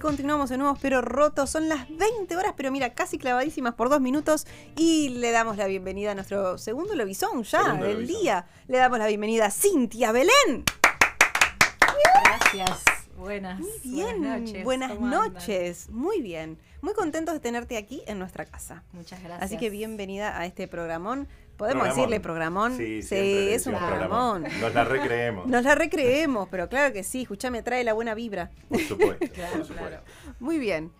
Continuamos de nuevo, pero rotos. Son las 20 horas, pero mira, casi clavadísimas por dos minutos. Y le damos la bienvenida a nuestro segundo lobizón ya Segundo del lobizón. día. Le damos la bienvenida a Cintia Belén. Gracias. Buenas. Muy bien. Buenas noches. Buenas noches. Muy bien. Muy contentos de tenerte aquí en nuestra casa. Muchas gracias. Así que bienvenida a este programón. Podemos Programón. decirle programón. Sí, siempre es un programón. Nos la recreemos. Nos la recreemos, pero claro que sí. Escuchame, trae la buena vibra. Por supuesto, Claro, por supuesto. claro. Muy bien.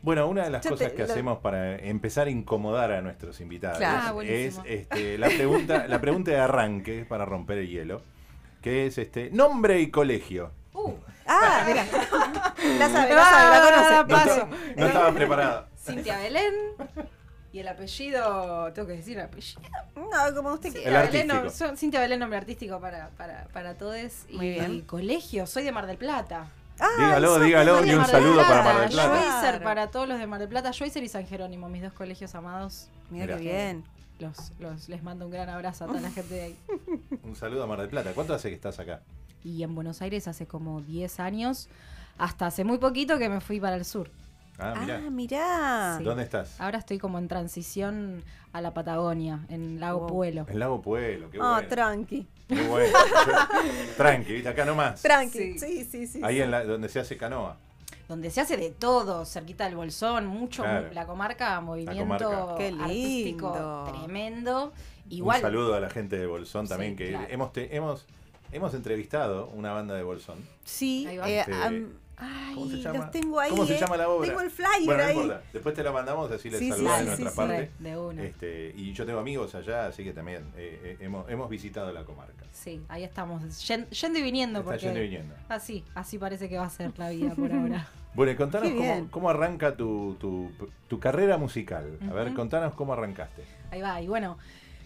Bueno, una de las Yo cosas te- que lo- hacemos para empezar a incomodar a nuestros invitados Claro. Ah, es este, la, pregunta, la pregunta de arranque para romper el hielo, que es este nombre y colegio. Uh, Ah, mira. La sabe, Me la va sabe, la a dar conoce. la No, Paso. estaba- no estaba preparado. Cintia Belén. Y el apellido, tengo que decir el apellido. No, como usted El quiera. Cintia Belén, artístico. no, son- Cintia Belén, nombre artístico para, para, para todos. Y, Muy bien. y colegio, soy de Mar del Plata. Ah, Dígalo, dígalo, y un saludo para Mar del Plata. Para todos los de Mar del Plata. Schweitzer y San Jerónimo, mis dos colegios amados. Mira Mira. qué bien. Los, los, les mando un gran abrazo a toda la gente de ahí. Un saludo a Mar del Plata. ¿Cuánto hace que estás acá? Y en Buenos Aires hace como 10 años, hasta hace muy poquito que me fui para el sur. Ah, Ah, mirá. Sí. ¿Dónde estás? Ahora estoy como en transición a la Patagonia, en Lago. Puelo. En Lago Pueblo, qué Ah, bueno. tranqui. Muy bueno. Tranqui, ¿viste? acá nomás. Tranqui. Sí. Sí, sí, sí. Ahí sí. en la, donde se hace canoa. Donde se hace de todo, cerquita del Bolsón, mucho, Claro. la comarca, movimiento comarca. Qué artístico lindo. tremendo. Igual, Un saludo a la gente de Bolsón Sí, también, que claro. hemos, te- hemos, hemos entrevistado una banda de Bolsón. Sí. Ahí va. eh, Este, am- ay, ¿Cómo se llama? los tengo ahí. ¿Cómo se eh. llama la obra? Tengo el flyer bueno, no ahí. importa. Después te la mandamos, así les Sí, sí, de sí, nuestra sí. parte. de una. Este, y yo tengo amigos allá, así que también eh, eh, hemos, hemos visitado la comarca. Sí, ahí estamos, yen- yendo y viniendo. Está porque yendo y viniendo. Así, así parece que va a ser la vida por ahora. Bueno, y contanos cómo, arranca tu, tu, tu carrera musical. A ver, contanos cómo arrancaste. Ahí va, y bueno,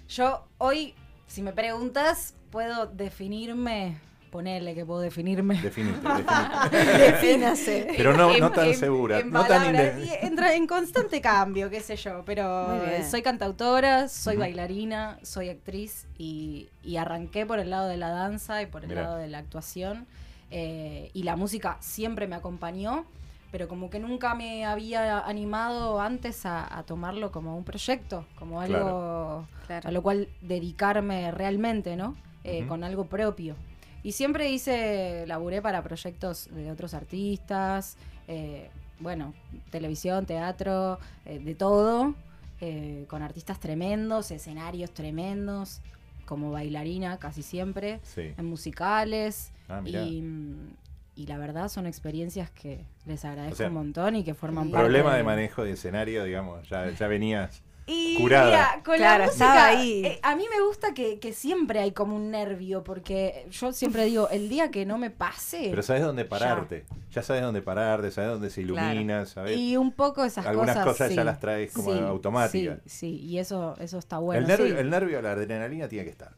yo hoy, si me preguntas, puedo definirme, ponerle que puedo definirme. Definite, definite. Defínase. Pero no, En- no tan en- segura. en no tan entra en constante cambio, qué sé yo, pero soy cantautora, soy bailarina, soy actriz y, y arranqué por el lado de la danza y por el Mirá. lado de la actuación eh, y la música siempre me acompañó, pero como que nunca me había animado antes a, a tomarlo como un proyecto, como algo Claro. Claro. a lo cual dedicarme realmente, ¿no? Eh. Con algo propio. Y siempre hice, laburé para proyectos de otros artistas, eh, bueno, televisión, teatro, eh, de todo, eh, con artistas tremendos, escenarios tremendos, como bailarina casi siempre, Sí. en musicales. Ah, y, mm, y la verdad son experiencias que les agradezco O sea, un montón y que forman Bien. parte Problema de de- manejo de escenario, digamos, ya, ya venías. Y Curada. mira, con Claro, la estaba música, ahí. eh, a mí me gusta que, que siempre hay como un nervio, porque yo siempre digo, el día que no me pase, Pero sabes dónde pararte. Ya, sabes dónde pararte, sabes dónde se ilumina, sabes. y un poco esas Algunas cosas, cosas ya las traes como Sí, automáticas. Sí, sí, y eso, eso está bueno. el, nervio, sí. el nervio, la adrenalina tiene que estar.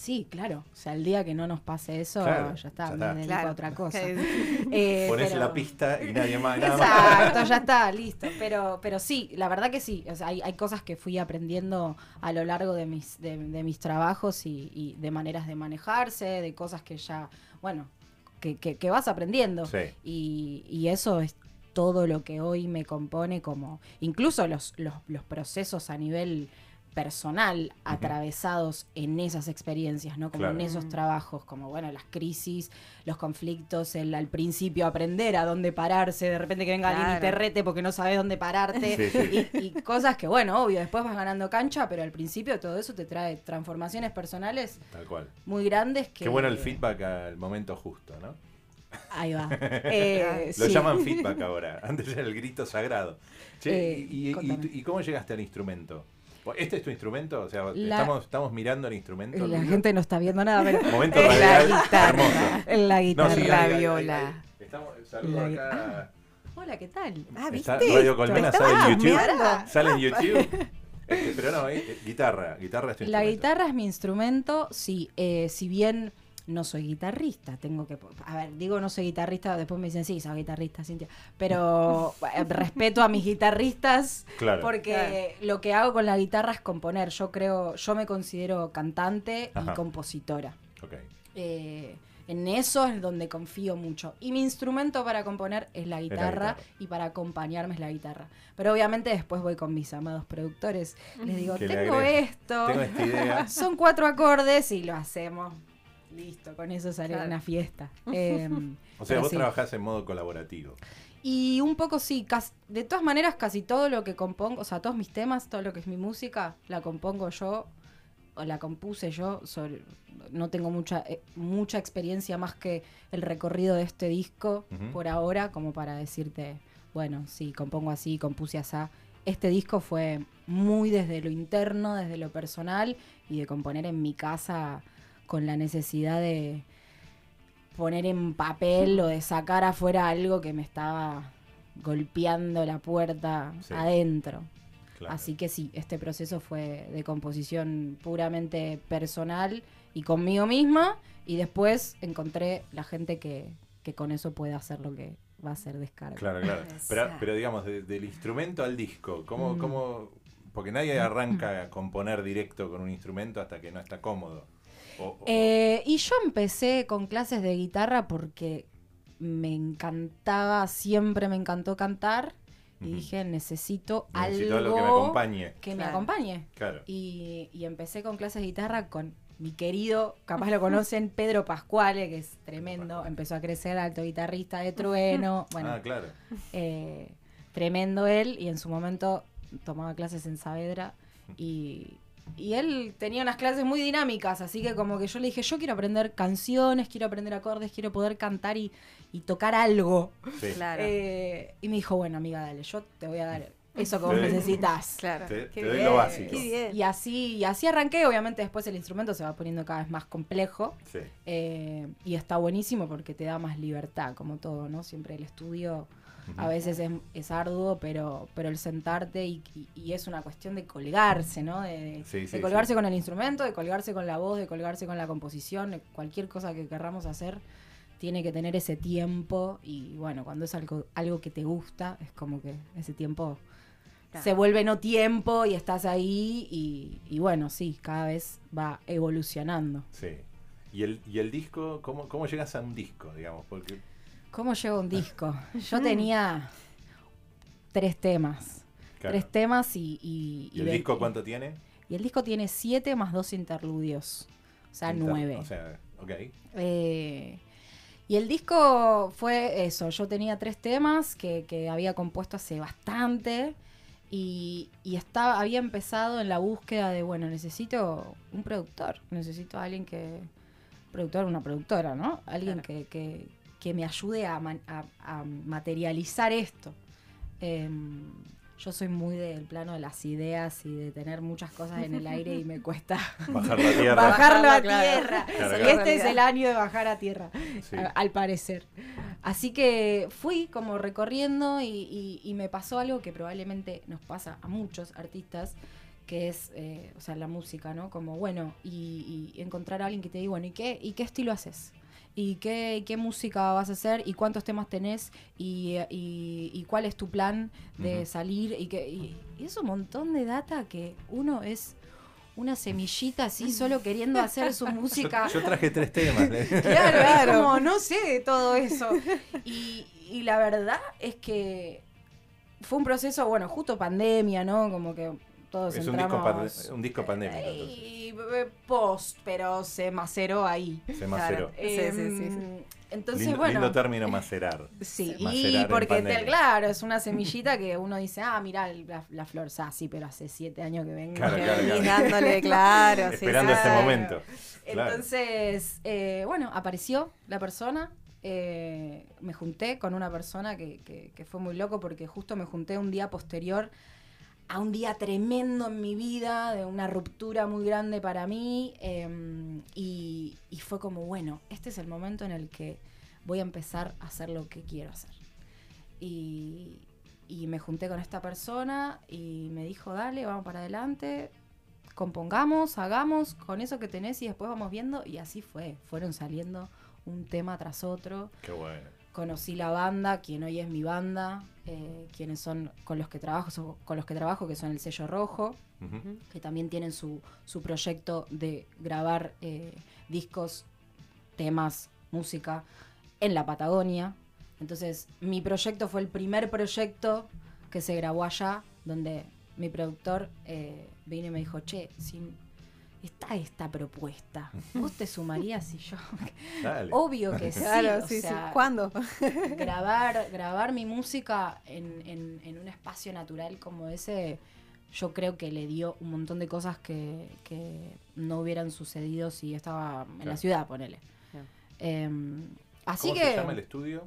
Sí, claro. O sea, el día que no nos pase eso, Claro, ya está, ya me está. dedico Claro. a otra cosa. Eh, Pones pero- la pista y nadie más. Nada más. Exacto, ya está, listo. Pero, pero sí, la verdad que sí. O sea, hay, hay cosas que fui aprendiendo a lo largo de mis, de, de mis trabajos y, y de maneras de manejarse, de cosas que ya, bueno, que, que- que vas aprendiendo. Sí. Y, y eso es todo lo que hoy me compone como, incluso los, los, los procesos a nivel personal atravesados en esas experiencias, ¿no? Como Claro. en esos trabajos, como bueno, las crisis, los conflictos, el al principio aprender a dónde pararse, de repente que venga alguien y te Claro. rete porque no sabes dónde pararte, Sí, sí. Y, y cosas que bueno, obvio, después vas ganando cancha, pero al principio todo eso te trae transformaciones personales Tal cual. muy grandes que... Qué bueno el feedback al momento justo, ¿no? Ahí va. Eh, Lo sí. llaman feedback ahora. Antes era el grito sagrado. Che, Eh, y, y- contame. y- y cómo llegaste al instrumento? ¿Este es tu instrumento? O sea, La- estamos, estamos mirando el instrumento. La Luis? gente no está viendo nada, pero... Momento La radial guitarra. La No, guitarra. sí, La ahí, ahí, viola. ahí. Estamos, saludo La- acá. Hola, ¿qué tal? Ah, ¿viste? Está Radio Colmena, sale en YouTube. chusmeando. Sale en YouTube. Este, pero no, eh, eh, guitarra, guitarra es tu La instrumento. guitarra es mi instrumento, sí. eh, si bien no soy guitarrista, tengo que... A ver, digo no soy guitarrista, después me dicen, sí, soy guitarrista, Cintia. Pero eh, respeto a mis guitarristas Claro. porque lo que hago con la guitarra es componer. Yo creo, yo me considero cantante Ajá. y compositora. Ok. Eh, en eso es donde confío mucho. Y mi instrumento para componer es la guitarra, guitarra. y para acompañarme es la guitarra. Pero obviamente después voy con mis amados productores. Les digo, le tengo esto. Tengo esta idea. Son cuatro acordes y lo hacemos. Listo, con eso sale Claro. una fiesta. Eh, O sea, vos sí. trabajás en modo colaborativo. Y un poco sí, de todas maneras casi todo lo que compongo, o sea, todos mis temas, todo lo que es mi música, la compongo yo o la compuse yo. sobre- no tengo mucha eh, mucha experiencia más que el recorrido de este disco por ahora, como para decirte, bueno, sí, compongo así, compuse así. Este disco fue muy desde lo interno, desde lo personal y de componer en mi casa con la necesidad de poner en papel o de sacar afuera algo que me estaba golpeando la puerta Sí. adentro. Claro. Así que sí, este proceso fue de composición puramente personal y conmigo misma y después encontré la gente que, que con eso puede hacer lo que va a ser descarga. Claro, claro. Pero, pero digamos, de- del instrumento al disco, ¿cómo, Mm. cómo- Porque nadie arranca a componer directo con un instrumento hasta que no está cómodo. O- o- Eh, y yo empecé con clases de guitarra porque me encantaba, siempre me encantó cantar y dije, necesito, necesito algo algo que me acompañe. que me Claro. acompañe. Claro. Y, y empecé con clases de guitarra con mi querido, capaz lo conocen, Pedro Pascuale, que es tremendo, Pascuale. empezó a crecer, alto guitarrista de trueno, bueno, Ah, claro. eh, tremendo él, y en su momento tomaba clases en Saavedra, y, y él tenía unas clases muy dinámicas, así que como que yo le dije, yo quiero aprender canciones, quiero aprender acordes, quiero poder cantar y, y tocar algo. Sí. Claro. Eh, y me dijo, bueno amiga, dale, yo te voy a dar eso que vos Te doy- necesitas. Claro. Te- Qué te doy lo básico. Qué bien. Y así, y así arranqué, obviamente después el instrumento se va poniendo cada vez más complejo Sí. eh, y está buenísimo porque te da más libertad, como todo, ¿no? Siempre el estudio a veces es, es arduo, pero, pero el sentarte y, y- y es una cuestión de colgarse, ¿no? De, de- Sí, de sí, colgarse sí. con el instrumento, de colgarse con la voz, de colgarse con la composición, cualquier cosa que querramos hacer tiene que tener ese tiempo y bueno, cuando es algo, algo que te gusta, es como que ese tiempo Claro. se vuelve no tiempo y estás ahí y, y bueno, sí, cada vez va evolucionando. Sí. ¿Y el, y el disco? ¿cómo, ¿Cómo llegas a un disco, digamos? Porque ¿Cómo llevo un disco? Yo tenía tres temas. claro. Tres temas y... ¿Y, ¿Y el disco cuánto tiene? Y el disco tiene siete más dos interludios. O sea, Inter- nueve. O sea, ok. Eh, y el disco fue eso, yo tenía tres temas que, que había compuesto hace bastante y, y estaba, había empezado en la búsqueda de, bueno, necesito un productor, necesito a alguien que, productor, una productora, ¿no? Alguien Claro. que, que- que me ayude a, man- a- a materializar esto. Em, yo soy muy del plano de las ideas y de tener muchas cosas en el aire y me cuesta Bajar la tierra. bajarlo a tierra. Claro, este es el año de bajar a tierra, Sí. a- al parecer. Así que fui como recorriendo y, y- y me pasó algo que probablemente nos pasa a muchos artistas, que es, eh, o sea, la música, ¿no? Como, bueno, y, y encontrar a alguien que te diga, bueno, ¿y qué, y qué estilo haces? ¿Y qué, qué música vas a hacer? ¿Y cuántos temas tenés? ¿Y, y- y cuál es tu plan de salir? Y, que, y, y es un montón de data que uno es una semillita así, solo queriendo hacer su música. Yo, yo traje tres temas. Claro, Claro. es como, no sé de todo eso. Y, y la verdad es que fue un proceso, bueno, justo pandemia, ¿no? Como que todos Es un disco, un disco pandémico. entonces. Y, eh, post, pero se maceró ahí. Se maceró. Claro. Sí, sí, sí, sí. Em, Entonces, lindo, bueno... lindo término macerar. Sí, Macerar y porque, te- claro, es una semillita que uno dice, ah, mira la, la flor, ah, sí, pero hace siete años que vengo. Claro, claro, dándole, claro. sí, Esperando este Claro. momento. Claro. Entonces, eh, bueno, apareció la persona. eh, me junté con una persona que, que- que fue muy loco porque justo me junté un día posterior a un día tremendo en mi vida, de una ruptura muy grande para mí. y, y fue como, bueno, este es el momento en el que voy a empezar a hacer lo que quiero hacer. Y, y me junté con esta persona y me dijo, dale, vamos para adelante, compongamos, hagamos con eso que tenés y después vamos viendo. Y así fue, fueron saliendo un tema tras otro. Qué bueno. Conocí la banda, quien hoy es mi banda, eh, quienes son con los que trabajo, con los que trabajo, que son el sello rojo, que también tienen su, su proyecto de grabar eh, discos, temas, música en la Patagonia. Entonces, mi proyecto fue el primer proyecto que se grabó allá, donde mi productor eh, vino y me dijo, che, si está esta propuesta, ¿vos te sumarías y yo? Dale. Obvio que sí. Claro, o sí, sea, sí. ¿Cuándo? grabar, grabar mi música en, en- en un espacio natural como ese, yo creo que le dio un montón de cosas que, que no hubieran sucedido si estaba en Claro. la ciudad, ponele. Claro. Em, así ¿Cómo que se llama el estudio?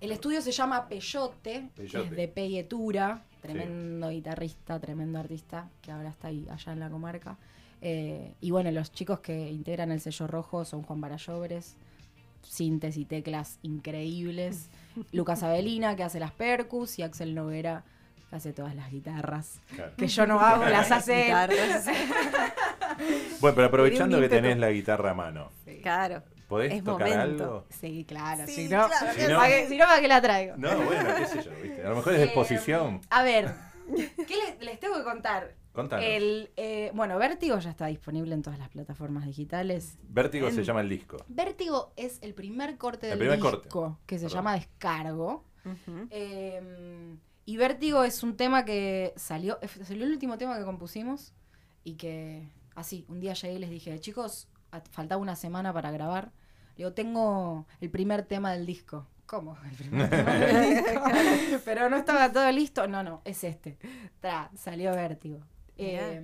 el estudio se llama Peyote, que Peyote. es de Peyetura, tremendo guitarrista, tremendo artista, que ahora está ahí allá en la comarca. Eh, y bueno, los chicos que integran el sello rojo son Juan Barallobres, sintes y teclas increíbles, Lucas Avelina, que hace las percus, y Axel Noguera, que hace todas las guitarras. Claro. Que yo no hago, las hace. Guitarras. Bueno, pero aprovechando que tenés la guitarra a mano, Claro. ¿podés Es tocar momento. algo? Sí, claro, Sí, si no, claro que ¿para sí. qué- si no, ¿para qué la traigo? No, bueno, qué sé yo, ¿viste? A lo mejor es de Eh, exposición. A ver, ¿qué les, les tengo que contar? Contanos. El, eh, bueno, Vértigo ya está disponible en todas las plataformas digitales. Vértigo se llama el disco. Vértigo es el primer corte El del primer disco corte. que se Perdón. llama Descargo. Eh, y Vértigo es un tema que salió, eh, salió el último tema que compusimos y que así, un día llegué y les dije, chicos, faltaba una semana para grabar. Digo, tengo el primer tema del disco. ¿Cómo? El primer tema del disco. Pero no estaba todo listo. No, no, es este. Tra, salió Vértigo. Eh,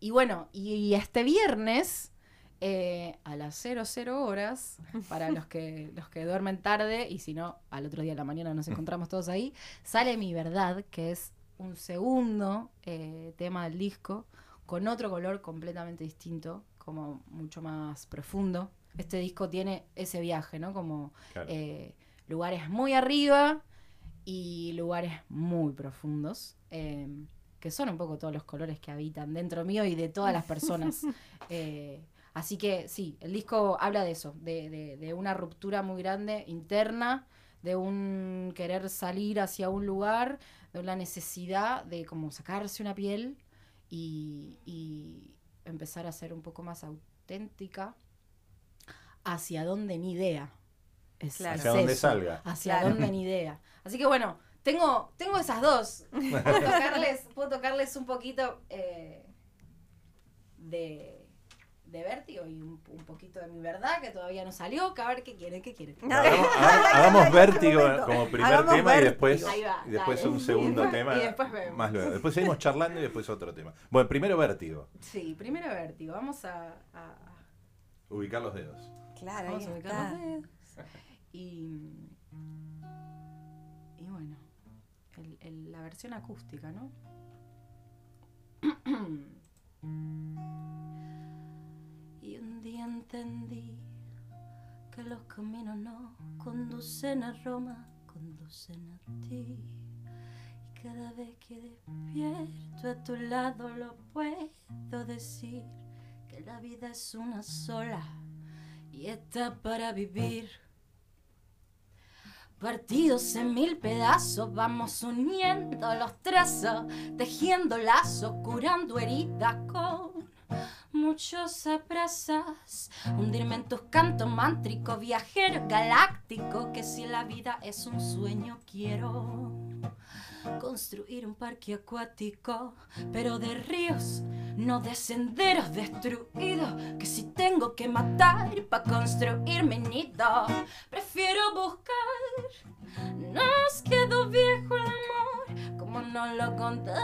y bueno, y, y este viernes, eh, a las 00 horas, para los que, los que duermen tarde, y si no, al otro día de la mañana nos encontramos todos ahí, sale Mi Verdad, que es un segundo eh, tema del disco, con otro color completamente distinto, como mucho más profundo. Este disco tiene ese viaje, ¿no? Como Claro. eh, lugares muy arriba y lugares muy profundos, eh, que son un poco todos los colores que habitan dentro mío y de todas las personas. Eh, así que sí, el disco habla de eso, de, de- de una ruptura muy grande interna, de un querer salir hacia un lugar, de una necesidad de como sacarse una piel y, y empezar a ser un poco más auténtica hacia donde ni idea. Es, Claro. es Hacia donde eso, salga. Hacia Claro. donde ni idea. Así que bueno, tengo, tengo esas dos. Puedo tocarles, puedo tocarles un poquito eh, de, de vértigo y un, un poquito de mi verdad que todavía no salió. Que a ver qué quieren, qué quieren. Hagamos, vértigo como primer Hagamos tema y después, va, y después dale. un segundo tema Y después vemos. más luego. Después seguimos charlando y después otro tema. Bueno, primero vértigo. Sí, primero vértigo. Vamos a, a- Ubicar los dedos. Claro, vamos a ubicar está. los dedos. Y, y bueno, la versión acústica, ¿no? y un día entendí que los caminos no conducen a Roma, conducen a ti. Y cada vez que despierto a tu lado lo puedo decir que la vida es una sola y está para vivir. Partidos en mil pedazos, vamos uniendo los trazos, tejiendo lazos, curando heridas con muchos abrazos. Hundirme en tus cantos mántricos, viajero galáctico, que si la vida es un sueño quiero construir un parque acuático, pero de ríos, no de senderos destruidos, que si tengo que matar para construir mi nido, prefiero buscar. Nos quedó viejo el amor, como nos lo contaron,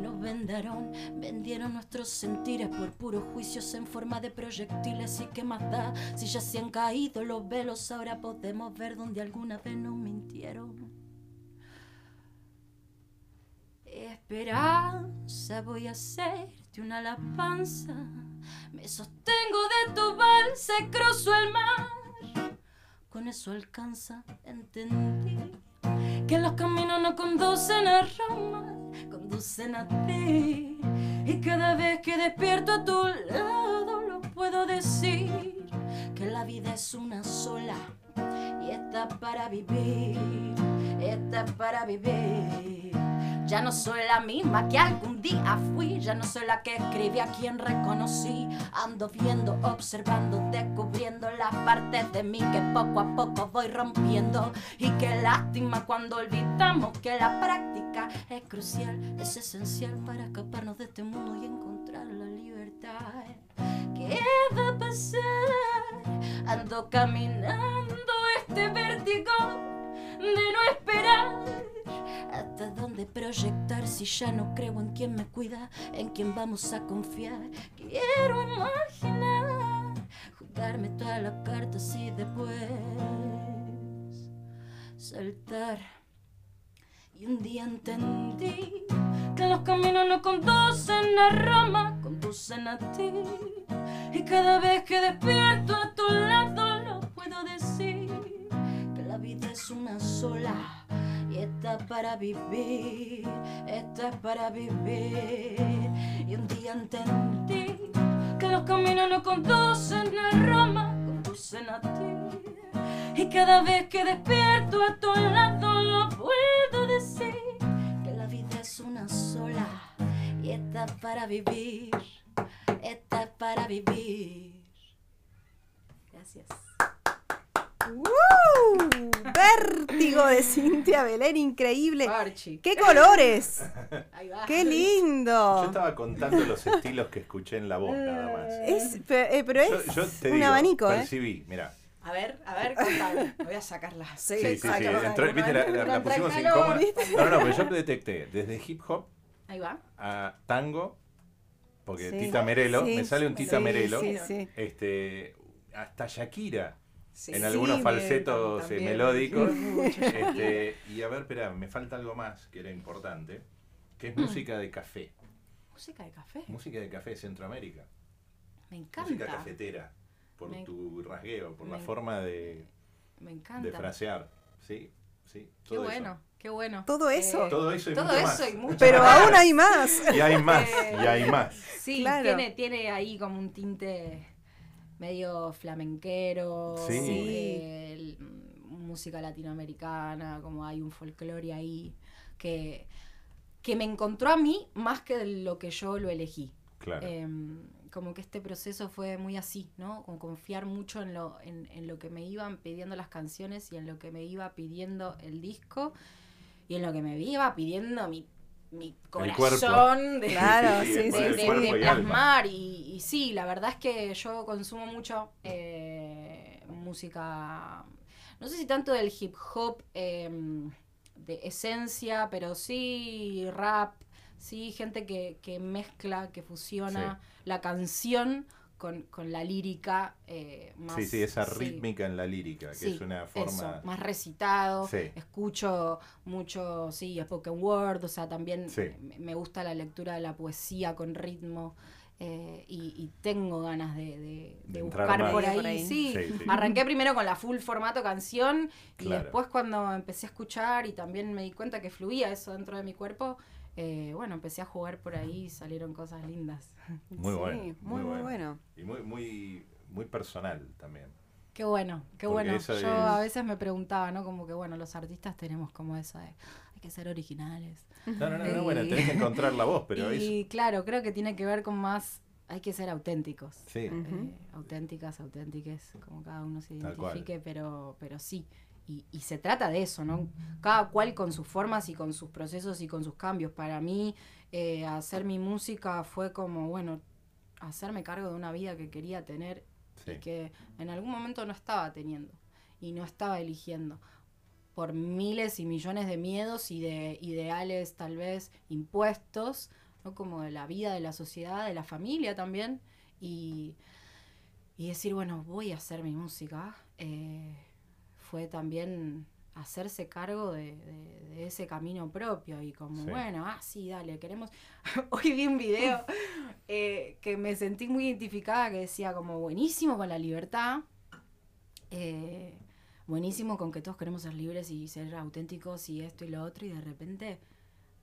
nos vendaron, vendieron nuestros sentires por puros juicios en forma de proyectiles y qué más si ya se han caído los velos, ahora podemos ver donde alguna vez nos mintieron. Esperanza, voy a hacerte una alabanza. Me sostengo de tu balsa cruzo el mar. Con eso alcanza, entendí que los caminos no conducen a Roma, conducen a ti. Y cada vez que despierto a tu lado lo puedo decir, que la vida es una sola y está para vivir, está para vivir. Ya no soy la misma que algún día fui, ya no soy la que escribí a quien reconocí. Ando viendo, observando, descubriendo las partes de mí que poco a poco voy rompiendo. Y qué lástima cuando olvidamos que la práctica es crucial, es esencial para escaparnos de este mundo y encontrar la libertad. ¿Qué va a pasar? Ando caminando este vértigo de no esperar. ¿Hasta dónde proyectar si ya no creo en quien me cuida, en quien vamos a confiar? Quiero imaginar, jugarme todas las cartas y después saltar. Y un día entendí que los caminos no conducen a Roma, conducen a ti. Y cada vez que despierto a tu lado lo puedo decir, la vida es una sola y está para vivir, está para vivir. Y un día entendí que los caminos no conducen a Roma, conducen a ti. Y cada vez que despierto a tu lado lo puedo decir, que la vida es una sola y está para vivir, está para vivir. Gracias. ¡Woo! Vértigo de Cintia Belén, increíble. Archie. ¡Qué colores! Ahí va. ¡Qué Yo lindo! estaba contando los estilos que escuché en la voz, nada más. Es, eh, pero es Yo, yo te un digo, abanico, ¿eh? percibí, mira. A ver, a ver, contame. Voy a sacarla. Sí, sí, sí. sácala. entró- viste, la, la- la pusimos incómoda. No, no, no, pero yo detecté desde hip hop Ahí va. a tango, porque Sí. Tita Merelo, Sí, me sale un Tita sí, Merelo, sí, sí. este, hasta Shakira, Sí. en algunos Sí, falsetos eh, melódicos. Este, y a ver, espera, me falta algo más que era importante, que es música de café. Música de café. Música de café de Centroamérica. Me Música encanta. cafetera. Por Me- tu rasgueo, por la forma de, Me de encanta. frasear. Sí, sí. Qué todo bueno, eso. qué bueno. Todo eso. Todo eso y todo mucho eso más. y mucho Pero más. aún hay más. Y hay más, Eh, y hay más. Sí, Claro. tiene, tiene ahí como un tinte medio flamenquero, Sí. eh, el- mm, música latinoamericana, como hay un folclore ahí que, que me encontró a mí más que lo que yo lo elegí. Claro. Em, como que este proceso fue muy así, ¿no? Como confiar mucho en lo, en, en lo que me iban pidiendo las canciones y en lo que me iba pidiendo el disco y en lo que me iba pidiendo mi, mi corazón de, Claro, Sí, sí, sí, plasmar. Y, y sí, la verdad es que yo consumo mucho eh, música, no sé si tanto del hip hop em, de esencia, pero sí rap, sí gente que, que mezcla, que fusiona la canción con, con la lírica eh, más... sí, sí, esa sí. rítmica en la lírica, que Sí, es una forma... eso, más recitado. Sí. Escucho mucho, sí, spoken word, o sea, también Sí. me- gusta la lectura de la poesía con ritmo. eh, y, y tengo ganas de, de- De de entrar buscar por ahí. Por ahí. Sí. Sí, sí. arranqué primero con la full formato canción y Claro. después cuando empecé a escuchar y también me di cuenta que fluía eso dentro de mi cuerpo, eh, bueno, empecé a jugar por ahí y salieron cosas lindas. Muy Sí, bueno. muy, muy bueno. Y muy, muy, muy personal también. Qué bueno, qué Porque bueno. eso Yo es- a veces me preguntaba, ¿no? Como que, bueno, los artistas tenemos como eso de, hay que ser originales. No, no, no, no, bueno, tenés que encontrar la voz, pero y es... claro, creo que tiene que ver con más, hay que ser auténticos. Sí. Eh, auténticas, auténtiques, como cada uno se Tal cual. identifique, pero, pero sí. Y, y se trata de eso, ¿no? Cada cual con sus formas y con sus procesos y con sus cambios. Para mí, eh, hacer mi música fue como, bueno, hacerme cargo de una vida que quería tener sí. y que en algún momento no estaba teniendo y no estaba eligiendo por miles y millones de miedos y de ideales tal vez impuestos, ¿no? como de la vida, de la sociedad, de la familia también, y, y decir, bueno, voy a hacer mi música, eh, fue también hacerse cargo de, de- de ese camino propio y como, Sí. bueno, ah, sí, dale, queremos... Hoy vi un video eh, que me sentí muy identificada, que decía como buenísimo con la libertad, eh, buenísimo con que todos queremos ser libres y ser auténticos y esto y lo otro, y de repente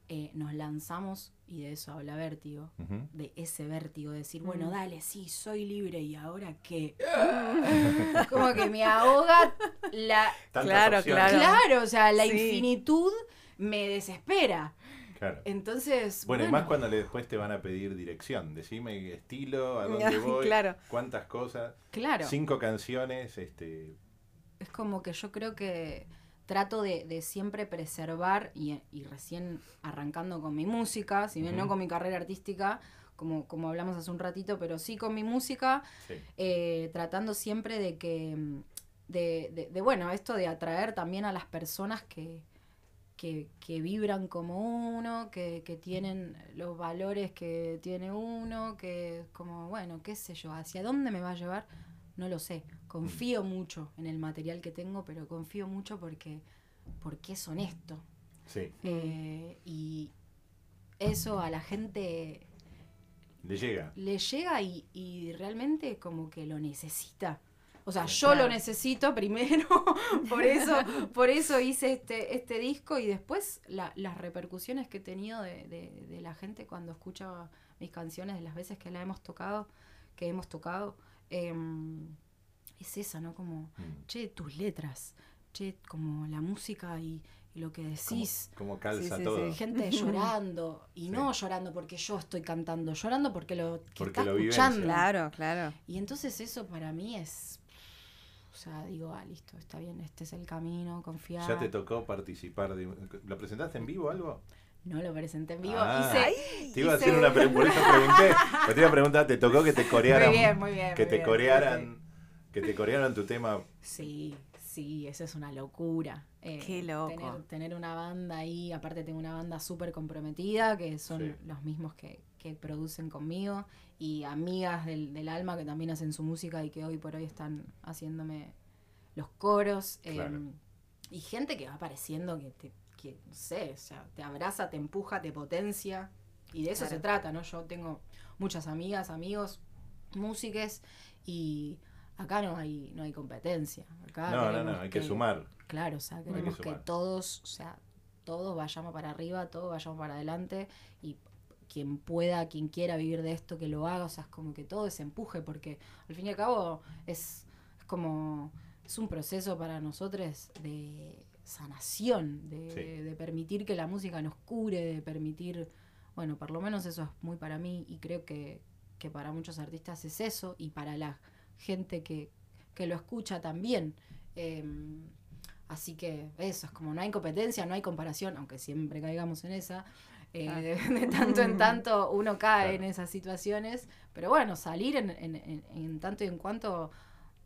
eh, nos lanzamos, y de eso habla Vértigo, de ese vértigo, de decir, Mm. bueno, dale, sí, soy libre, ¿y ahora qué? Como que me ahoga la... Claro, opciones. Claro. Claro, o sea, la Sí. infinitud me desespera. Claro. Entonces, Bueno, bueno, y más cuando le- después te van a pedir dirección. Decime estilo, a dónde voy, claro. cuántas cosas. claro. Cinco canciones, este, es como que yo creo que trato de, de siempre preservar y, y recién arrancando con mi música, si bien no con mi carrera artística, como, como hablamos hace un ratito, pero sí con mi música, sí. eh, tratando siempre de que, de, de- de, bueno, esto de atraer también a las personas que, que, que vibran como uno, que, que tienen los valores que tiene uno, que como, bueno, qué sé yo, hacia dónde me va a llevar, no lo sé. Confío mucho en el material que tengo, pero confío mucho porque, porque es honesto. Sí, Eh, y eso a la gente le llega. le llega y, y realmente como que lo necesita. O sea, yo claro. lo necesito primero, por eso, por eso hice este, este disco y después la- las repercusiones que he tenido de, de- de la gente cuando escucha mis canciones, de las veces que la hemos tocado, que hemos tocado, em, es esa, ¿no? Como, Mm. che, tus letras, che, como la música y, y lo que decís. como calza Sí, sí, todo. sí. Gente llorando, y Sí. no llorando porque yo estoy cantando, llorando porque lo que Porque está lo vivencia. escuchando. Claro, claro. Y entonces eso para mí es, o sea, digo, ah, listo, está bien, este es el camino, confiar. ¿Ya te tocó participar? De, ¿Lo presentaste en vivo o algo? No lo presenté en vivo, Ah. hice... Te iba a hacer una un- pregunta, por eso pregunté. Te iba a preguntar, ¿te tocó que te corearan? Muy bien, muy bien. que muy te bien, corearan, que te corearan tu tema. Sí, sí, eso es una locura. Eh, Qué loco. Tener, tener una banda ahí, aparte tengo una banda súper comprometida, que son Sí. los mismos que, que producen conmigo, y amigas del, del alma que también hacen su música y que hoy por hoy están haciéndome los coros. eh, Claro. y gente que va apareciendo que, te, que, no sé, o sea, te abraza, te empuja, te potencia. Y de eso Claro. se trata, ¿no? Yo tengo muchas amigas, amigos, músiques, y acá no hay, no hay competencia. Acá No, no, no, hay que sumar. Claro, o sea, que queremos que, todos, o sea, todos vayamos para arriba, todos vayamos para adelante y quien pueda, quien quiera vivir de esto, que lo haga, o sea, es como que todo se empuje, porque al fin y al cabo es, es como, es un proceso para nosotros de sanación, de, Sí. de permitir que la música nos cure, de permitir, bueno, por lo menos eso es muy para mí y creo que, que para muchos artistas es eso y para la gente que, que lo escucha también. Em, así que eso, es como no hay competencia, no hay comparación, aunque siempre caigamos en esa. eh, Claro. de, de tanto en tanto uno cae Claro. en esas situaciones. Pero bueno, salir en, en- en- en tanto y en cuanto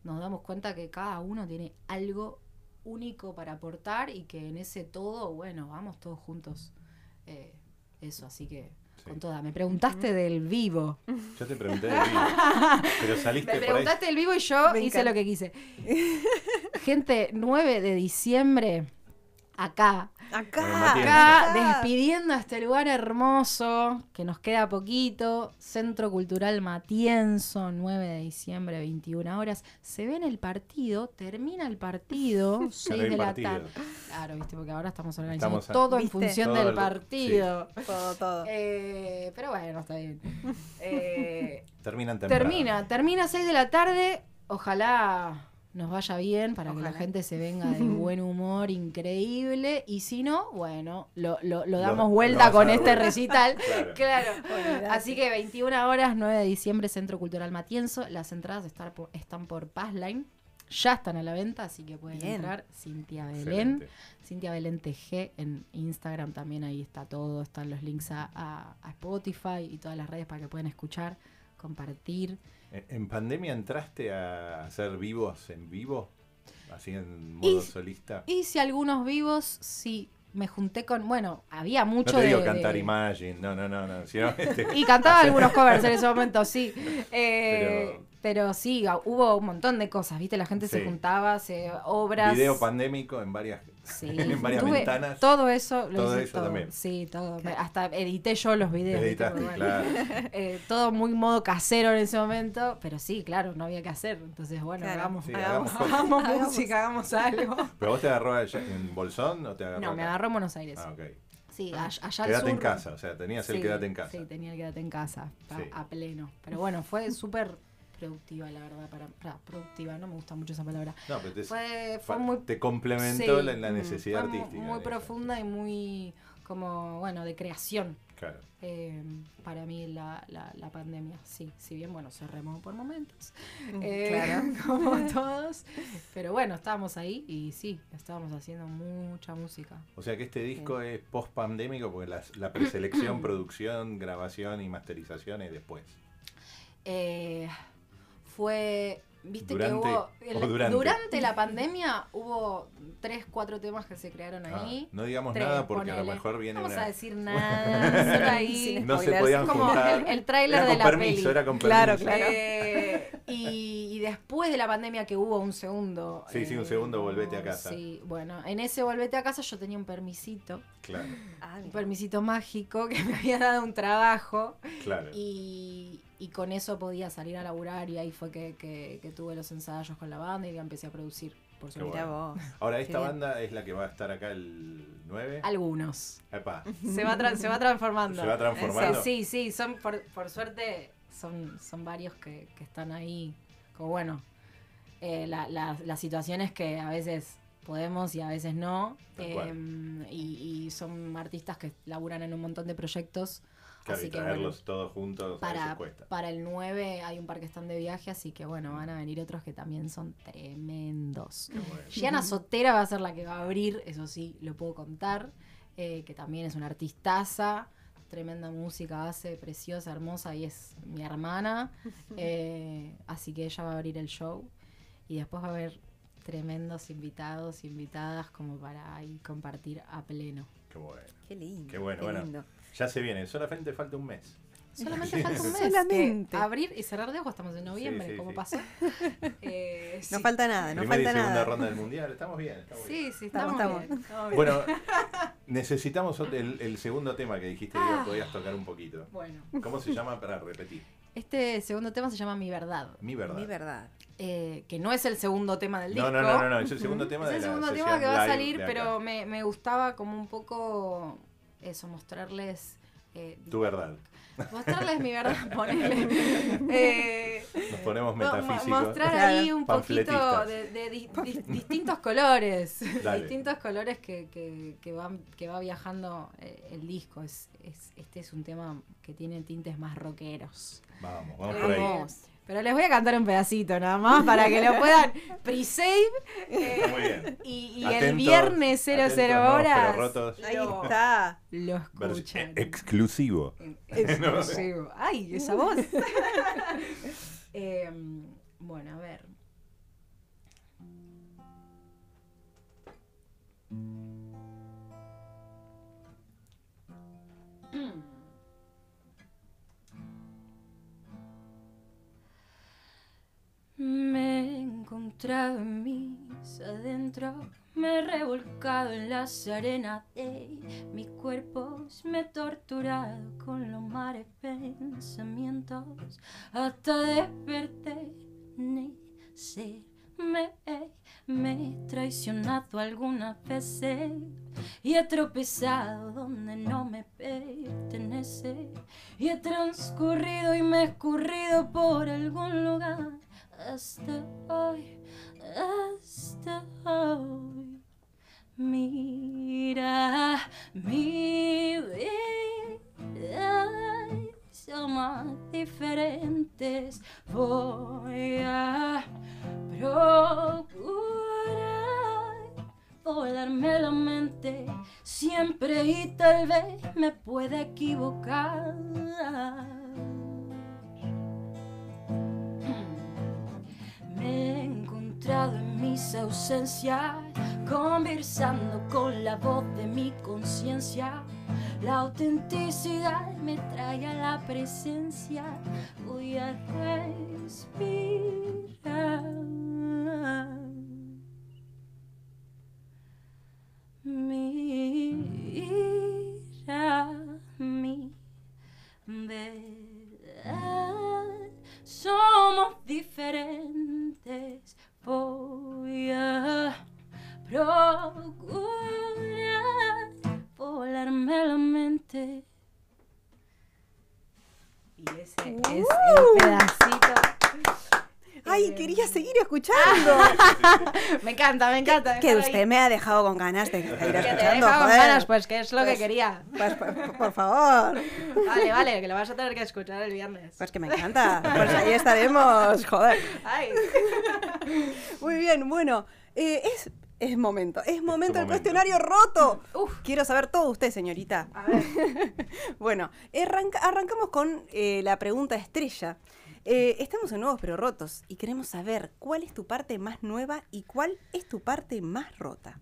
nos damos cuenta que cada uno tiene algo único para aportar y que en ese todo, bueno, vamos todos juntos. Eh, eso, así que Sí. con toda. Me preguntaste del vivo. Yo te pregunté de vivo, pero saliste Me por ahí. preguntaste del vivo y yo Me hice encanta. lo que quise. Gente, 9 de diciembre, acá, Acá, acá, despidiendo a este lugar hermoso, que nos queda poquito, Centro Cultural Matienzo, 9 de diciembre, 21 horas. Se ve en el partido, termina el partido, 6 hay de la tarde. Claro, viste, porque ahora estamos organizando Estamos a- todo en función Todo del el- partido. Todo, todo. Eh, pero bueno, está bien. Eh, Terminan temprano. Termina, termina a 6 de la tarde. Ojalá nos vaya bien para que la gente se venga de buen humor increíble. Y si no, bueno, lo, lo- lo damos lo vuelta con este vuelta. recital. Claro. Así que 21 horas, 9 de diciembre, Centro Cultural Matienzo. Las entradas están por, están por Passline. Ya están a la venta, así que pueden Bien. entrar. Cintia Belén. Excelente. Cintia Belén TG en Instagram también ahí está todo, están los links a, a- a Spotify y todas las redes para que puedan escuchar, compartir. ¿En- ¿En pandemia entraste a hacer vivos en vivo? Así en Y- modo solista. Hice algunos vivos, sí, me junté con, bueno, había No mucho te digo de- cantar de- Imagine, no, no, no, no. sino, este, Y cantaba algunos covers en ese momento, sí. Eh, Pero- pero... sí, hubo un montón de cosas, ¿viste? La gente se juntaba, se obras. video pandémico en varias Sí, En varias tuve ventanas. Todo eso lo Todo hice eso todo. también. Sí, todo. Hasta edité yo los videos. Editaste, bueno, claro. eh, todo muy modo casero en ese momento, pero sí, claro, no había que hacer. Entonces, bueno, Claro. hagamos, Sí, hagamos, hagamos hagamos música, hagamos algo. ¿Pero vos te agarró allá en Bolsón o te agarró No, me agarró en Buenos Aires. Ah, ok. Sí, all- allá al Quédate en sur- casa, o sea, tenías el Sí, quédate en casa. Sí, tenía el quédate en casa, Sí. a pleno. Pero bueno, fue súper productiva, la verdad. para, para- Productiva, no me gusta mucho esa palabra. No, pero te, Fue, fue muy te complementó Sí, la, la necesidad fue artística. Muy profunda y muy, como, bueno, de creación. Claro. eh, para mí la, la, la pandemia, sí, si bien, bueno, se remó por momentos, eh, claro. como todos, pero bueno, estábamos ahí y sí, estábamos haciendo mucha música. O sea que este disco es post pandémico porque las- la preselección, producción, grabación y masterización es después. Eh, fue, viste Durante- que hubo, el- durante. la pandemia hubo tres, cuatro temas que se crearon Ah, ahí. no digamos Tres, nada porque a lo mejor viene No vamos una... a decir nada, solo ahí. Sin No se podían como juntar. el, el tráiler de la permiso, peli. era con Claro, permiso. claro. Eh, y, y después de la pandemia que hubo un segundo. Sí, sí, un segundo, volvete a casa. Sí, bueno, en ese volvete a casa yo tenía un permisito, Claro, Ah, un mira. permisito mágico que me había dado un trabajo claro. y, y con eso podía salir a laburar y ahí fue que, que- que tuve los ensayos con la banda y ya empecé a producir, por. Mirá vos. Ahora, esta banda es la que va a estar acá el 9. Algunos. Epa, Se va, se va transformando. se va transformando. Sí, sí, son por, por suerte son, son varios que, que están ahí. Como bueno, eh, la, la, la situación es que a veces podemos y a veces no. Em, y, y son artistas que laburan en un montón de proyectos. Claro, así y que traerlos bueno, todos juntos para, para el 9 hay un par que están de viaje, así que bueno, van a venir otros que también son tremendos. Qué bueno. Gianna Sotera va a ser la que va a abrir, eso sí, lo puedo contar, eh, que también es una artistaza, tremenda música hace, preciosa, hermosa, y es mi hermana, eh, así que ella va a abrir el show, y después va a haber tremendos invitados, invitadas, como para ahí compartir a pleno. Qué bueno. Qué lindo. Qué bueno, qué bueno. lindo. Ya se viene, solamente falta un mes. Solamente falta un mes. Solamente. abrir y cerrar de ojos, estamos en noviembre, Sí, sí, como sí. pasó. Eh, No sí. falta nada, no Primera y falta segunda nada. ronda del mundial, estamos bien. Estamos bien. Sí, sí, Estamos, bien, estamos bien. Bueno, necesitamos el, el segundo tema que dijiste que Ah. podías tocar un poquito. Bueno, ¿Cómo se llama para repetir? este segundo tema se llama Mi Verdad. Mi verdad. Mi verdad. eh, que no es el segundo tema del disco. No, no, no, no, no, es el segundo tema Es de el la segundo tema que va a salir, pero me, me gustaba como un poco eso, mostrarles. eh, Tu verdad. mostrarles mi verdad, ponerle. eh, Nos ponemos mo- mo- metafísicos. mostrar ahí un poquito de, de di- di- distintos colores. Dale. distintos colores que, que, que van, que va viajando eh, el disco. Es, es- este es un tema que tiene tintes más rockeros. Vamos, vamos por ahí. Vamos. Pero les voy a cantar un pedacito nada más para que lo puedan pre-save. eh, Muy bien. y y el viernes 00 atentos, no, horas rotos. Ahí lo, está. lo Vers- escuchan. exclusivo. Exclusivo. Ay, esa voz. Em, bueno, a ver. Me he encontrado en mis adentro, me he revolcado en las arenas de mis cuerpos, me he torturado con los mares pensamientos, hasta desperté, sé, me, me he traicionado algunas veces y he tropezado donde no me pertenece. Y he transcurrido y me he escurrido por algún lugar hasta hoy, hasta hoy. Mira mi vida, somos diferentes. Voy a procurar volarme la mente siempre y tal vez me pueda equivocar. En mis ausencias, conversando con la voz de mi conciencia. La autenticidad me trae a la presencia. Voy a respirar. Encanta, me encanta. que usted ahí. me ha dejado con ganas de seguir Que te escuchando. con ganas, pues que es lo que Pues- quería. Pues, por, por favor. Vale, vale, que lo vas a tener que escuchar el viernes. Pues que me encanta. Pues ahí estaremos. Joder. Ay. Muy bien, bueno. eh, es, es momento. Es momento del momento. cuestionario roto. Uf. Quiero saber todo usted, señorita. A ver. Bueno, arranca- arrancamos con eh, la pregunta estrella. Eh, estamos en Nuevos Pero Rotos y queremos saber cuál es tu parte más nueva y cuál es tu parte más rota.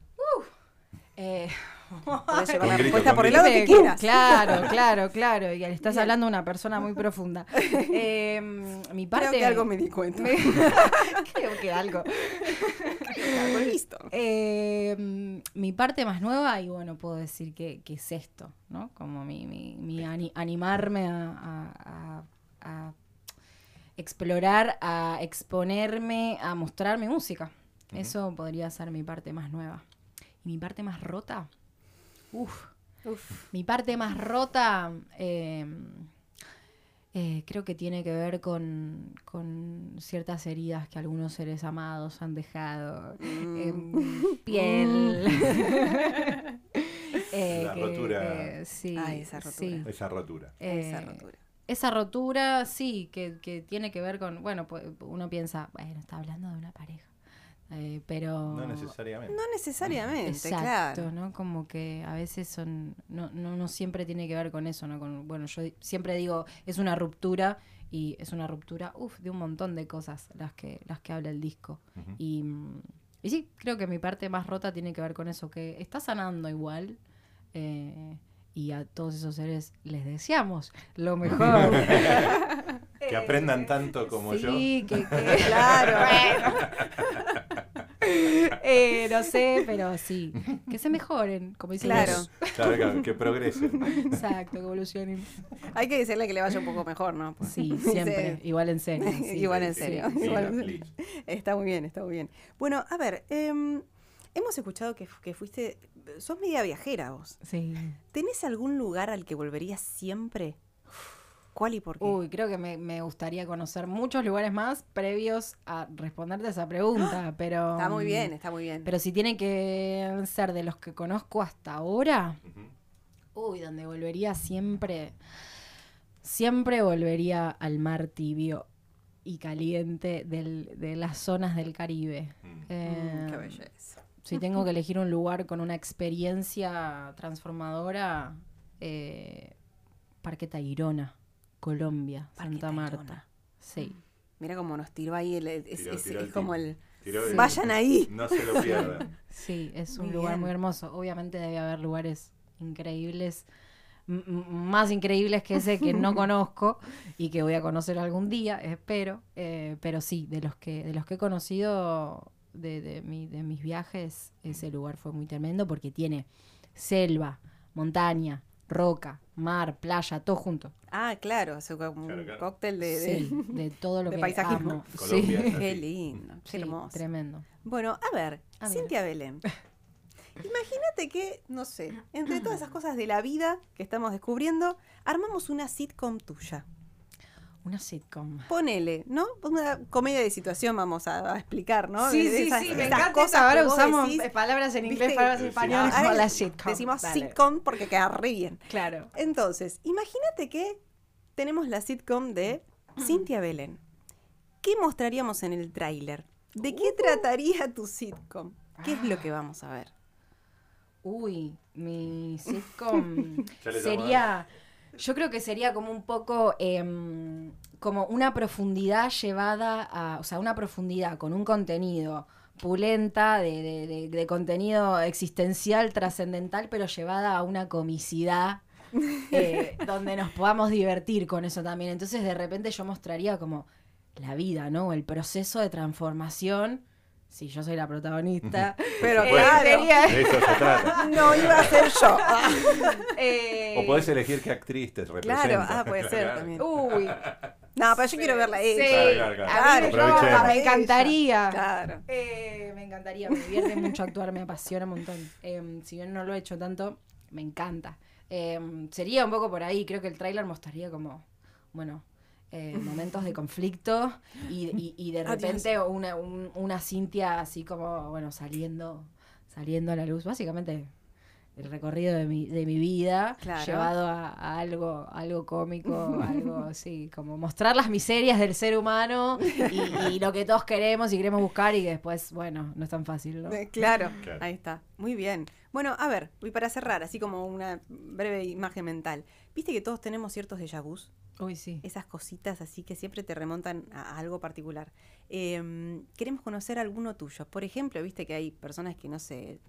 Eh, Puedes llevar la respuesta por el lado que quieras. Claro, claro, claro. Y le estás hablando a una persona muy profunda. Eh, mi parte. Creo que algo me di cuenta. me- Creo que algo. Algo listo. Eh, mi parte más nueva, y bueno, puedo decir que, que es esto, ¿no? Como mi, mi- mi ani- animarme a, a- a- a explorar, a exponerme, a mostrar mi música. Eso podría ser mi parte más nueva. Y mi parte más rota, uff, Uf. mi parte más rota eh, eh, creo que tiene que ver con, con ciertas heridas que algunos seres amados han dejado en mi piel. Eh, La que- rotura. que- sí, Ay, esa rotura. sí. Esa rotura. Esa Eh, rotura. Esa rotura, sí, que, que tiene que ver con, bueno, pues uno piensa, bueno, está hablando de una pareja, Eh, pero... No necesariamente. No necesariamente, Exacto, claro. ¿no? Como que a veces son, no, no, no siempre tiene que ver con eso, ¿no? Con, bueno, yo siempre digo, es una ruptura y es una ruptura, uff, de un montón de cosas las que, las que habla el disco. Y, y sí, creo que mi parte más rota tiene que ver con eso, que está sanando igual. eh, y a todos esos seres les deseamos lo mejor. Que aprendan tanto como yo. Sí, que, que- Claro. Eh, no sé, pero sí. Que se mejoren, como dicen Claro. Claro, claro, que progresen. Exacto, que evolucionen. Hay que decirle que le vaya un poco mejor, ¿no? Pues, Sí, Sí. siempre. Igual en serio. sí. Igual en serio. sí, igual en serio. Está muy bien, está muy bien. Bueno, a ver, em, hemos escuchado que, que fuiste, sos media viajera vos. Sí. ¿Tenés algún lugar al que volverías siempre? ¿Cuál y por qué? Uy, creo que me, me gustaría conocer muchos lugares más previos a responderte esa pregunta, pero... está muy mm, bien, está muy bien. Pero si tiene que ser de los que conozco hasta ahora, uy, donde volvería siempre, siempre volvería al mar tibio y caliente del- de las zonas del Caribe. Mm. Eh, Mm, qué belleza. Si tengo que elegir un lugar con una experiencia transformadora, eh, Parque Tayrona, Colombia, Parque Santa Tayrona. Marta. Sí. Mira cómo nos tiró ahí, el, es, Tiró- es- tiró es el como el... Vayan ahí. No se lo pierdan. Sí, es un Muy lugar bien. muy hermoso. Obviamente debe haber lugares increíbles, más increíbles que ese que no conozco y que voy a conocer algún día, espero. Eh, pero sí, de los que, de los que he conocido de, de, mi- de mis viajes, ese lugar fue muy tremendo porque tiene selva, montaña, roca, mar, playa, todo junto. Ah, claro, es como un Claro, claro. cóctel de... de- Sí, de todo lo de que paisajismo. amo. Colombia Sí. Qué lindo, qué Sí, hermoso. tremendo. Bueno, a ver, A ver. Cintia Belén. Imagínate que, no sé, entre todas esas cosas de la vida que estamos descubriendo, armamos una sitcom tuya. Una sitcom. Ponele, ¿no? Una comedia de situación vamos a, a explicar, ¿no? Sí, De- de sí, esas- sí, me encanta cosas. Ahora usamos decís, palabras en inglés, ¿viste? palabras en español, Ahora la sitcom. Decimos Dale. sitcom porque queda re bien. Claro. Entonces, imagínate que tenemos la sitcom de Cintia Belén. ¿Qué mostraríamos en el tráiler? ¿De Uh. qué trataría tu sitcom? ¿Qué es lo que vamos a ver? Uy, mi sitcom sería. Yo creo que sería como un poco. em, como una profundidad llevada a. O sea, una profundidad con un contenido pulenta, de, de- de- de contenido existencial, trascendental, pero llevada a una comicidad. eh, donde nos podamos divertir con eso también. Entonces, de repente, yo mostraría como la vida, ¿no? El proceso de transformación. Si yo soy la protagonista. Pero Eh, claro, sería- De eso se trata. no iba a ser yo. eh, O podés elegir qué actriz te representa. Claro, ah, puede ser Claro. también. Uy, No, pero yo quiero verla ella. Sí, Claro, me, encantaría. Claro. Eh, me encantaría, me divierte mucho actuar, me apasiona un montón. Eh, si bien no lo he hecho tanto, me encanta. Eh, sería un poco por ahí, creo que el tráiler mostraría como, bueno, eh, momentos de conflicto y, y- y de repente una, un- una Cintia así como, bueno, saliendo, saliendo a la luz. Básicamente el recorrido de mi, de mi vida Claro. llevado a, a algo, algo cómico, algo así, como mostrar las miserias del ser humano y, y lo que todos queremos y queremos buscar y que después, bueno, no es tan fácil, ¿no? Eh, Claro, Claro. ahí está. Muy bien. Bueno, a ver, y para cerrar, así como una breve imagen mental. ¿Viste que todos tenemos ciertos déjà vus? Uy, sí. Esas cositas así que siempre te remontan a, algo particular. Eh, queremos conocer alguno tuyo. Por ejemplo, viste que hay personas que, no sé,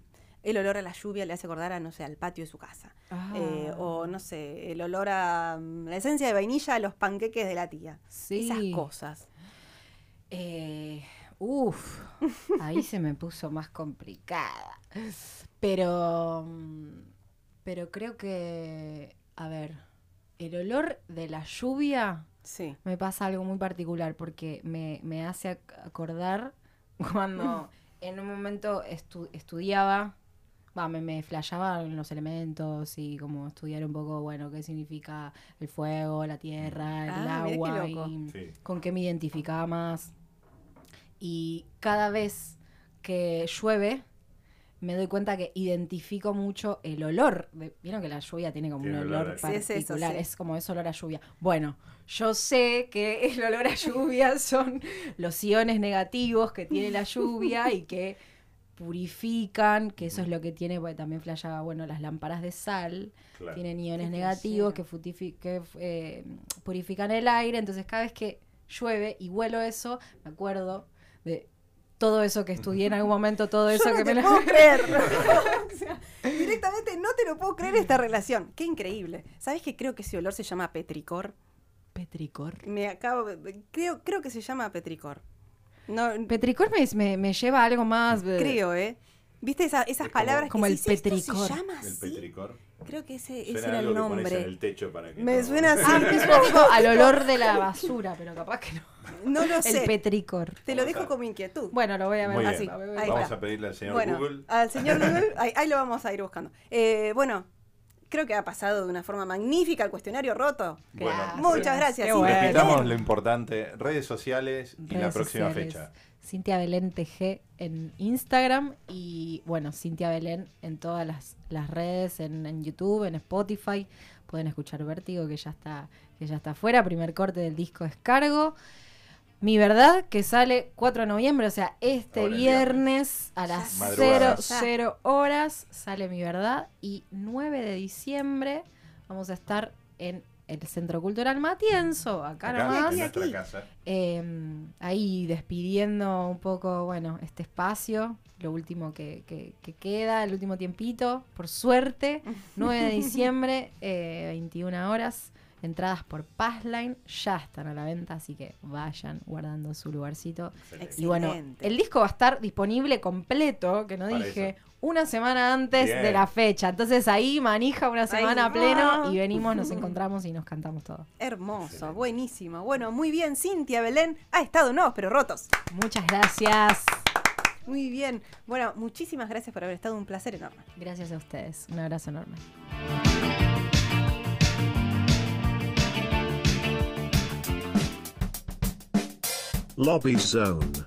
el olor a la lluvia le hace acordar a, no sé, al patio de su casa. Ah. Eh, o, no sé, el olor a mm, la esencia de vainilla a los panqueques de la tía. Sí. Esas cosas. Eh, uf, ahí se me puso más complicada. Pero, mm, pero creo que, el olor de la lluvia Sí. me pasa algo muy particular porque me, me hace ac- acordar cuando en un momento estu- estudiaba, va, me, me flasheaba en los elementos y como estudiar un poco, bueno, qué significa el fuego, la tierra, el Ah, qué agua loco. y Sí. con qué me identificaba más. Y cada vez que llueve, me doy cuenta que identifico mucho el olor. de- Vieron que la lluvia tiene como Tiene un olor olor a- Sí, es eso, particular, sí. es como es olor a lluvia. Bueno, yo sé que el olor a lluvia son los iones negativos que tiene la lluvia y que purifican, que eso es lo que tiene, porque también flashaba, bueno, las lámparas de sal, Claro. tienen iones negativos que eh, purifican el aire, entonces cada vez que llueve y huelo eso, me acuerdo de todo eso que estudié en algún momento, todo eso Yo no que te me lo- puedo creer. O sea, directamente no te lo puedo creer esta relación. Qué increíble. ¿Sabes que creo que ese olor se llama petricor? Petricor. Me acabo de- creo creo que se llama petricor. No Petricor me, me, me lleva a algo más... creo, ¿eh? ¿Viste esa- esas Es como- palabras como que el decís, ¿esto petricor. se llama El petricor. Creo que ese, ese era el que en nombre. el techo para que Me no- suena así. Ah, me suena tipo al olor de la basura, pero capaz que no. No lo El sé. petricor. Te lo dejo a- como inquietud. Bueno, lo voy a ver. Muy así. bien. lo voy a ver. Ahí Vamos está. a pedirle al señor bueno, Google. al señor Google, ahí, ahí lo vamos a ir buscando. Eh, bueno, creo que ha pasado de una forma magnífica el cuestionario roto. Bueno. Muchas gracias. Bueno. Repitamos lo importante, redes sociales y la próxima sociales. fecha. Cintia Belén TG en Instagram y bueno, Cintia Belén en todas las, las redes, en, en YouTube, en Spotify. Pueden escuchar Vértigo que ya está, que ya está afuera. Primer corte del disco descargo. Mi verdad, que sale 4 de noviembre, o sea, este viernes a las Madrugada. 0, 0 horas sale Mi verdad. Y 9 de diciembre vamos a estar en el Centro Cultural Matienzo, acá, Acá, nomás. en Aquí, nuestra aquí. casa. Eh, ahí despidiendo un poco, bueno, este espacio, lo último que, que- que queda, el último tiempito, por suerte, 9 de diciembre, eh, 21 horas, entradas por Passline, ya están a la venta, así que vayan guardando su lugarcito. Excelente. Y bueno, el disco va a estar disponible completo, que no Para dije, eso. Una semana antes Bien. de la fecha. Entonces ahí manija una semana pleno y venimos, nos encontramos y nos cantamos todo. Hermoso, buenísimo. Bueno, muy bien, Cintia Belén ha estado nuevos pero rotos. Muchas gracias. Muy bien. Bueno, muchísimas gracias por haber estado, un placer enorme. Gracias a ustedes. Un abrazo enorme. Lobby Zone.